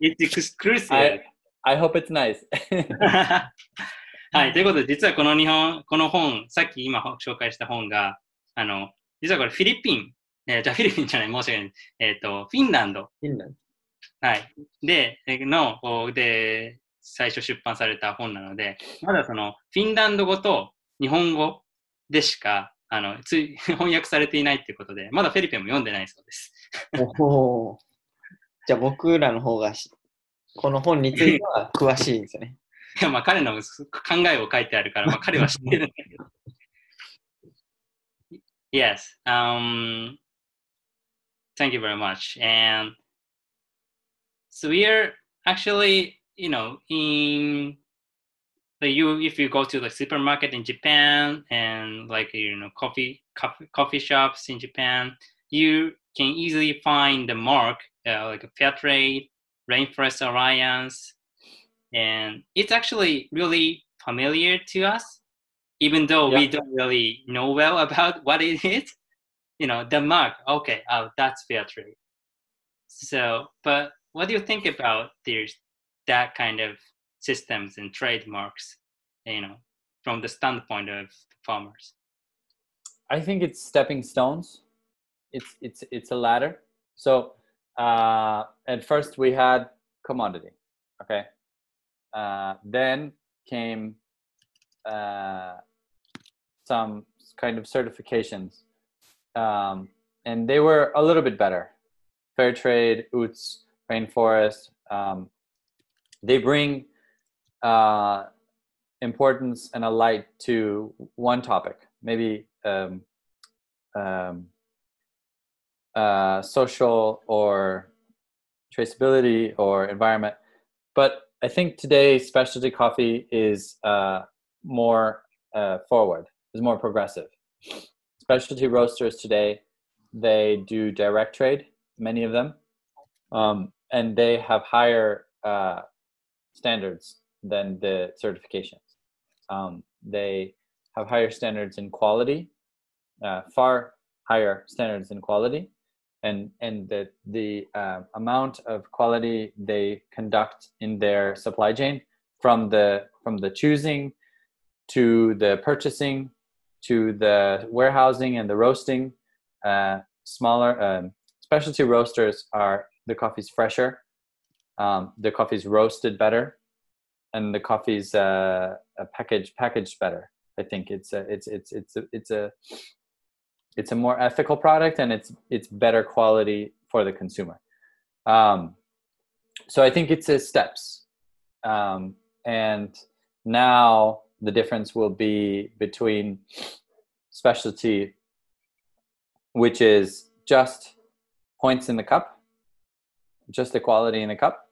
it's exclusive. I I hope it's nice. はい、ということで、実はこの日本、この本、さっき今紹介した本が、あの、実はこれフィリピン、えーじゃあフィリピンじゃない、申し訳ない。えっ、と、フィンランド、フィンランドはい、で、えーの、で、最初出版された本なので、まだその、フィンランド語と日本語でしか、あの、つい 翻訳されていないっていうことで、まだフェリペンも読んでないそうです。おーじゃあ僕らの方がしこの本については詳しいんですよね。いや、まあ彼の考えを書いてあるから、まあ彼は知ってるんだけど。yes. Um, thank you very much. And so we are actually, you know, in the you if you go to the supermarket in Japan and like you know coffee coffee, coffee shops in Japan, you can easily find the mark uh, like a fair trade, rainforest alliance, and it's actually really familiar to us even though we don't really know well about what it is. You know the mark okay oh that's fair trade so but what do you think about there's that kind of systems and trademarks you know from the standpoint of farmers I think it's stepping stones. It's it's it's a ladder. So uh, at first we had commodity. Okay. Uh, then came uh, some kind of certifications, um, and they were a little bit better. Fair trade, UTZ, rainforest. Um, they bring uh, importance and a light to one topic, maybe um, um, uh, social or traceability or environment. But I think today specialty coffee is uh, more uh, forward, is more progressive. Specialty roasters today, they do direct trade, many of them, um, and they have higher uh, standards than the certifications. Um, they have higher standards in quality, uh, far higher standards in quality, and and the the uh, amount of quality they conduct in their supply chain from the from the choosing to the purchasing to the warehousing and the roasting uh, smaller um, specialty roasters are the coffee's fresher um, the coffee's roasted better and the coffee's uh, packaged packaged better. I think it's a, it's it's it's a, it's a it's a more ethical product and it's it's better quality for the consumer. Um, so i think it's a steps. Um, and now the difference will be between specialty which is just points in the cup just the quality in the cup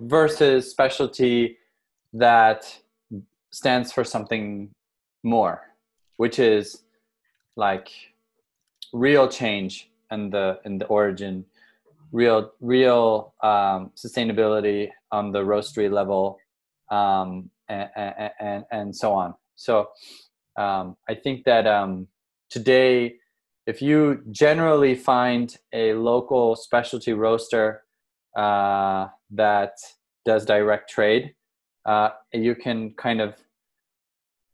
versus specialty that stands for something more which is like real change in the in the origin real real um, sustainability on the roastery level um, and, and, and so on. So um, i think that um, today if you generally find a local specialty roaster uh, that does direct trade uh, you can kind of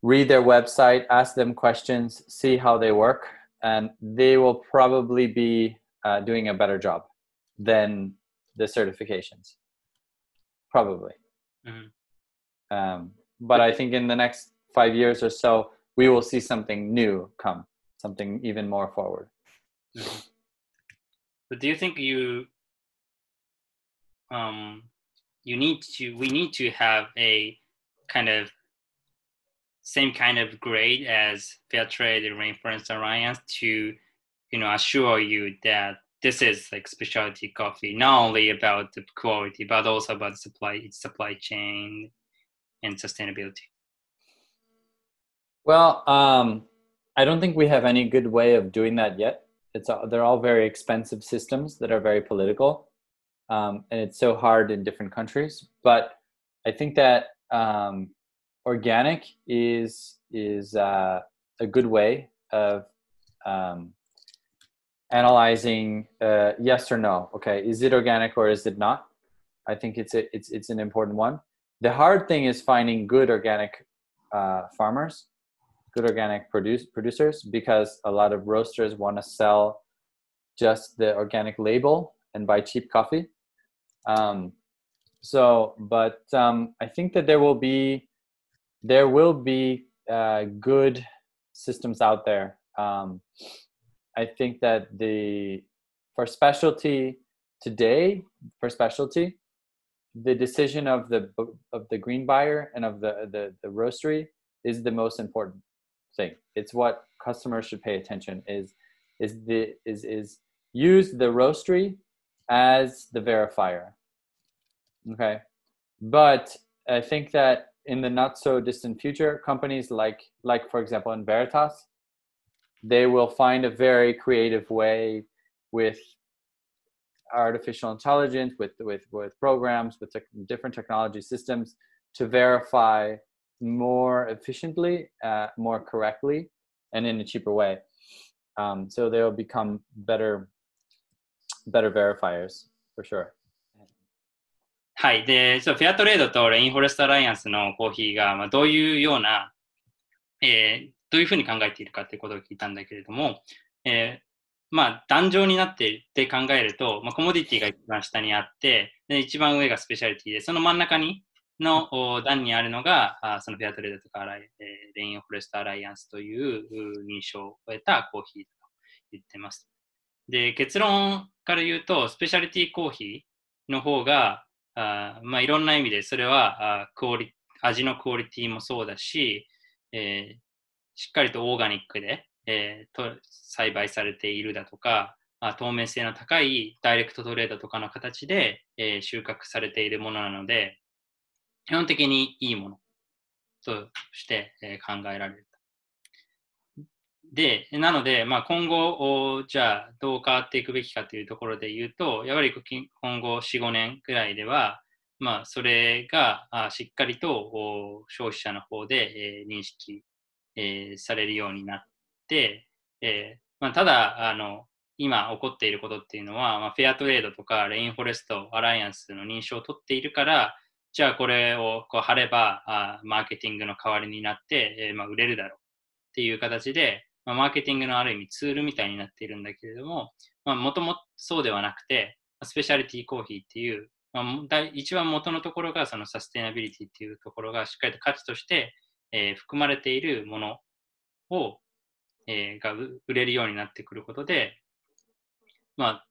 read their website ask them questions see how they work and they will probably be uh, doing a better job than the certifications. Probably. Mhm. um, but i think in the next five years or so we will see something new come something even more forward. But do you think you um you need to we need to have a kind of same kind of grade as Fairtrade and Rainforest Alliance to you know assure you that this is like specialty coffee, not only about the quality but also about supply its supply chain and sustainability. well um, i don't think we have any good way of doing that yet it's they're all very expensive systems that are very political um, and it's so hard in different countries but i think that um, organic is is uh, a good way of um, analyzing uh, yes or no. Okay is it organic or is it not? I think it's a, it's it's an important one. The hard thing is finding good organic uh, farmers good organic produce, producers because a lot of roasters want to sell just the organic label and buy cheap coffee um, so but um, i think that there will be there will be uh, good systems out there. Um, i think that the for specialty today for specialty the decision of the of the green buyer and of the the, the roastery is the most important thing. It's what customers should pay attention is is the is is use the roastery as the verifier. Okay? But i think that in the not so distant future companies like like for example Enveritas they will find a very creative way with artificial intelligence with with with programs with different technology systems to verify more efficiently uh, more correctly and in a cheaper way. Um, so they'll become better better verifiers for sure はい。で、そう、フェアトレードとレインフォレストアライアンスのコーヒーが、まあ、どういうような、えーどういうふうに考えているかということを聞いたんだけれども、えーまあ、壇上になっていて考えると、まあ、コモディティが一番下にあって、で一番上がスペシャリティで、その真ん中にのお段にあるのが、あそのフェアトレードとかレインフォレストアライアンスというう認証を得たコーヒーと言ってます。で、結論から言うと、スペシャリティコーヒーの方が、あまあ、いろんな意味で、それはあクオリ味のクオリティもそうだし、えーしっかりとオーガニックで、えーと栽培されているだとか、あ透明性の高いダイレクトトレードとかの形で、えー収穫されているものなので、基本的にいいものとして、えー考えられる。で、なので、まあ、今後、じゃあどう変わっていくべきかというところで言うと、やはり今後4、5年くらいでは、まあ、それがしっかりと消費者の方で、認識、されるようになって、まあ、ただあの、今起こっていることっていうのは、まあ、フェアトレードとかレインフォレストアライアンスの認証を取っているから、じゃあこれをこう貼ればあマーケティングの代わりになって、えまあ、売れるだろうっていう形で、まあ、マーケティングのある意味ツールみたいになっているんだけれども、もともとそうではなくて、スペシャリティコーヒーっていう、まあ、一番元のところがそのサステイナビリティっていうところがしっかりと価値として、えー含まれているものを、えーがう売れるようになってくることで、ま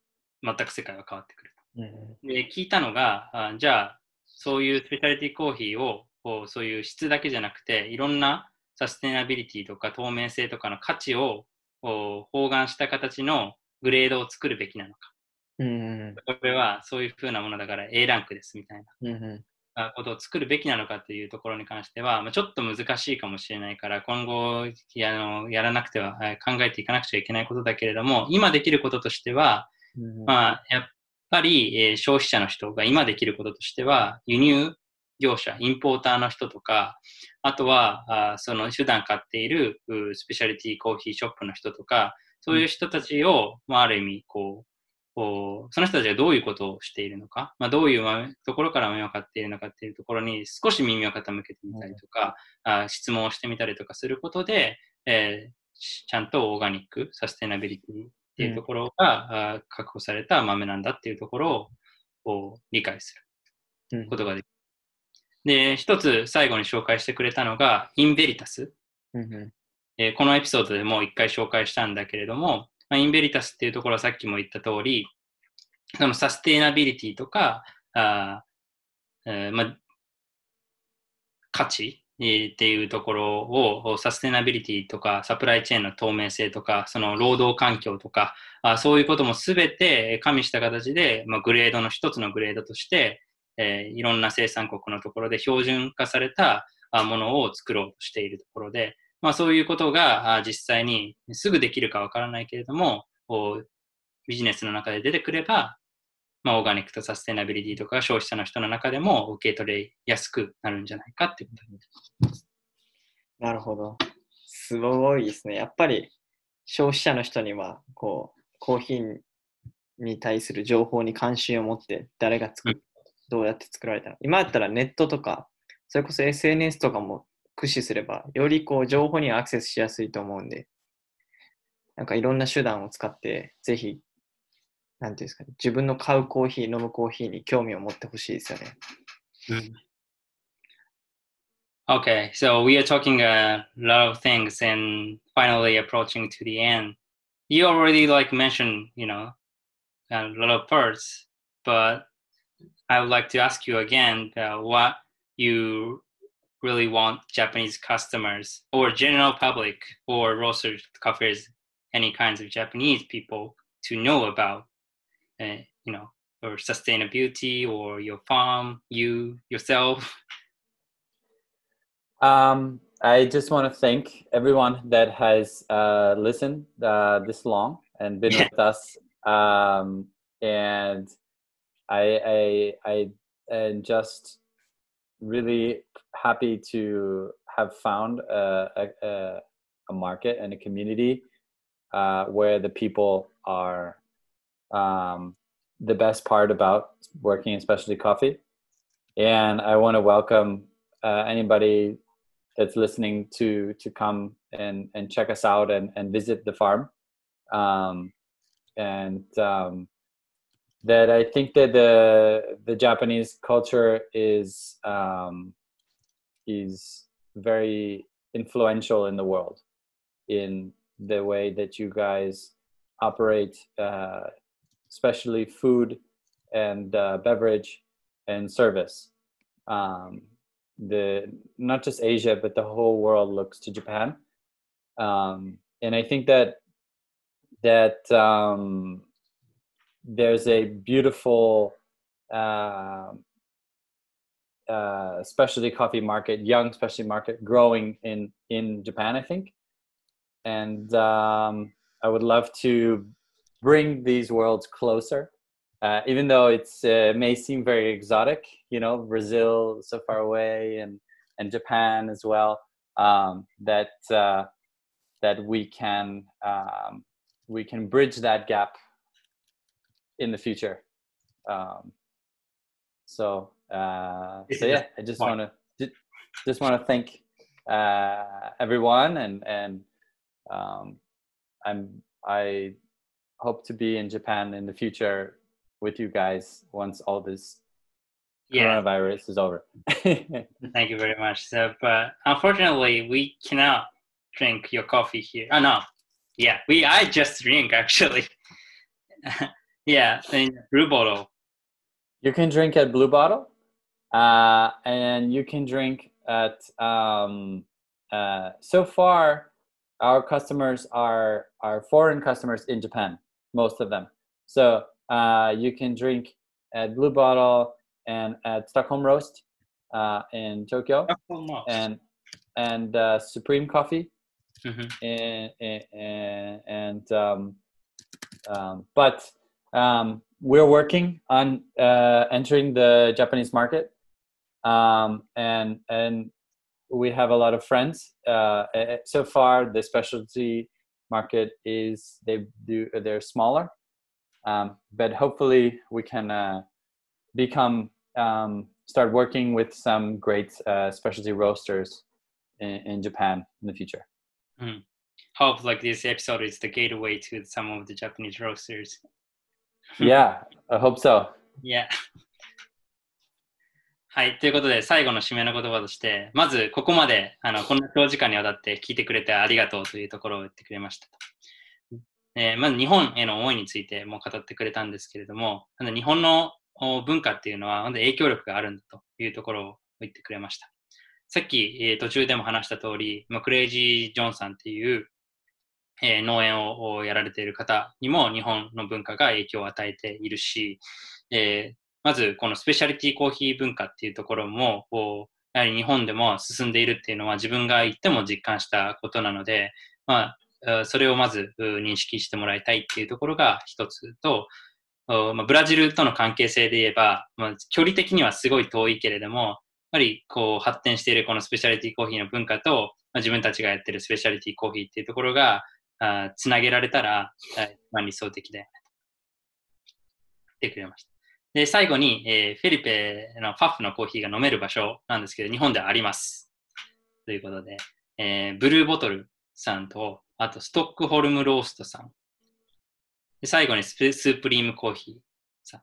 あ、全く世界は変わってくると。で、聞いたのが、あじゃあ、そういうスペシャリティコーヒーを、こうそういう質だけじゃなくて、いろんなサステナビリティとか透明性とかの価値を包含した形のグレードを作るべきなのか。うんこれはそういう風なものだから A ランクですみたいな。ことを作るべきなのかというところに関しては、まあ、ちょっと難しいかもしれないから、今後やのやらなくては、えー考えていかなくちゃいけないことだけれども、今できることとしては、んまあ、やっぱり、えー消費者の人が今できることとしては、輸入業者、インポーターの人とか、あとは、あその普段買っているうスペシャリティコーヒーショップの人とか、そういう人たちを、まあ、ある意味、こう、こうその人たちがどういうことをしているのか、まあ、どういう豆ところから豆を買っているのかっていうところに少し耳を傾けてみたりとか、あ質問をしてみたりとかすることで、えーちゃんとオーガニック、サステナビリティっていうところが、あ確保された豆なんだっていうところを理解すうんることができる。で、一つ最後に紹介してくれたのが、インベリタス。うんうえーこのエピソードでもう一回紹介したんだけれども、まあ、インベリタスっていうところはさっきも言った通り、そのサステイナビリティとか、あーえーまあ、価値えーっていうところをサステナビリティとかサプライチェーンの透明性とかその労働環境とかあそういうこともすべて加味した形で、まあ、グレードの一つのグレードとして、えーいろんな生産国のところで標準化されたものを作ろうとしているところで、まあ、そういうことが実際にすぐできるかわからないけれどもビジネスの中で出てくれば、まあ、オーガニックとサステナビリティとか消費者の人の中でも受け取れやすくなるんじゃないかっていうことなるほど。すごいですね。やっぱり消費者の人には、こう、コーヒーに対する情報に関心を持って、誰が作っどうやって作られたの？今だったらネットとか、それこそ SNS とかも駆使すれば、よりこう情報にアクセスしやすいと思うんで、なんかいろんな手段を使って、ぜひ、なんていうんですかね、自分の買うコーヒー、飲むコーヒーに興味を持ってほしいですよね。Okay, so we are talking a lot of things and finally approaching to the end. You already like mentioned, you know, a lot of parts, but I would like to ask you again uh, what you really want Japanese customers or general public or roasters, cafes, any kinds of Japanese people to know about, uh, you know, or sustainability or your farm, you yourself. Um, I just want to thank everyone that has uh, listened uh, this long and been with us. Um, and I, I, I am just really happy to have found a, a- a, market and a community uh, where the people are um, the best part about working in specialty coffee. And I want to welcome uh, anybody that's listening to to come and and check us out and and visit the farm um and um, that I think that the the Japanese culture is um, is very influential in the world in the way that you guys operate, uh, especially food and uh, beverage and service. Um, the not just Asia but the whole world looks to Japan, um, and I think that that um, there's a beautiful uh, uh, specialty coffee market, young specialty market, growing in in Japan, I think, and um, I would love to bring these worlds closer. Uh, even though it's uh, may seem very exotic, you know, Brazil so far away, and and Japan as well. Um, that uh, that we can um, we can bridge that gap in the future. Um, so uh, so yeah, I just want to just want to thank uh, everyone, and and um, I'm I hope to be in Japan in the future with you guys once all this Yeah, coronavirus is over. thank you very much. So, but unfortunately, we cannot drink your coffee here. Oh no, yeah, we I just drink actually. yeah, in blue bottle. you can drink at Blue Bottle, uh, and you can drink at. Um, uh, so far, our customers are are foreign customers in Japan, most of them. So uh, you can drink at Blue Bottle and at Stockholm Roast uh, in Tokyo, and and uh, Supreme Coffee Mhm. and and, and um, um, but um, we're working on uh, entering the Japanese market, um, and and we have a lot of friends. Uh, eh, so far, the specialty market is they do they're smaller, um, but hopefully we can uh, become um, start working with some great uh, specialty roasters in, in Japan in the future. Hope like this episode is the gateway to some of the Japanese roasters. Yeah, I hope so. Yeah. はい。ということで、最後の締めの言葉として、まず、ここまで、あの、こんな長時間にわたって聞いてくれてありがとうというところを言ってくれました。えーまず、日本への思いについても語ってくれたんですけれども、日本の文化っていうのは、影響力があるんだというところを言ってくれました。さっき、えー途中でも話した通り、まクレイジー・ジョンさんっていう、えー農園をやられている方にも日本の文化が影響を与えているし、えーまずこのスペシャリティコーヒー文化っていうところも、やはり日本でも進んでいるっていうのは自分が言っても実感したことなので、まあ、それをまず認識してもらいたいっていうところが一つと、まあ、ブラジルとの関係性で言えば、まあ、距離的にはすごい遠いけれども、やはりこう発展しているこのスペシャリティコーヒーの文化と、まあ、自分たちがやってるスペシャリティコーヒーっていうところが、あつなげられたら、まあ、理想的だよね。ってくれました。で、最後に、えーフェリペのパフのコーヒーが飲める場所なんですけど、日本ではあります。ということで、えーブルーボトルさんと、あとストックホルムローストさん。で最後にスープリームコーヒーさん。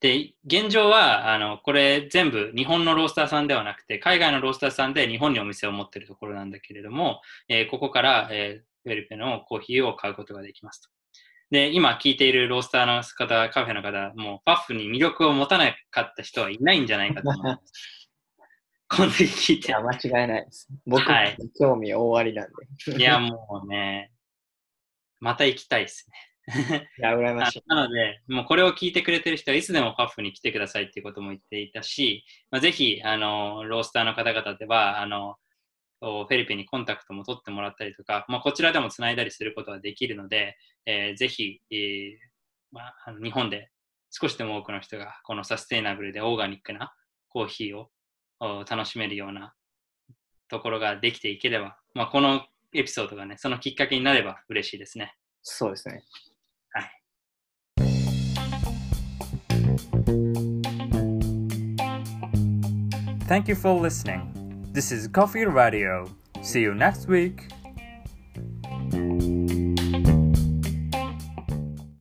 で、現状は、あの、これ全部日本のロースターさんではなくて、海外のロースターさんで日本にお店を持ってるところなんだけれども、えーここから、えーフェリペのコーヒーを買うことができますと。で、今聞いているロースターの方、カフェの方、もうパッフに魅力を持たなかった人はいないんじゃないかと思います。この時聞いていや、。間違いないです。僕、はい興味大ありなんで。いや、もうね、また行きたいですね。いや、羨ましい。なので、もうこれを聞いてくれてる人はいつでもパフに来てくださいっていうことも言っていたし、まあ、ぜひ、あの、ロースターの方々では、あの、フェリピンにコンタクトも取ってもらったりとか、まあ、こちらでもつないだりすることができるので、えーぜひ、えーまあ、あの日本で少しでも多くの人がこのサステイナブルでオーガニックなコーヒーをお楽しめるようなところができていければ、まあ、このエピソードがね、そのきっかけになれば嬉しいですね。そうですね。はい。Thank you for listening. This is Coffee Radio. See you next week.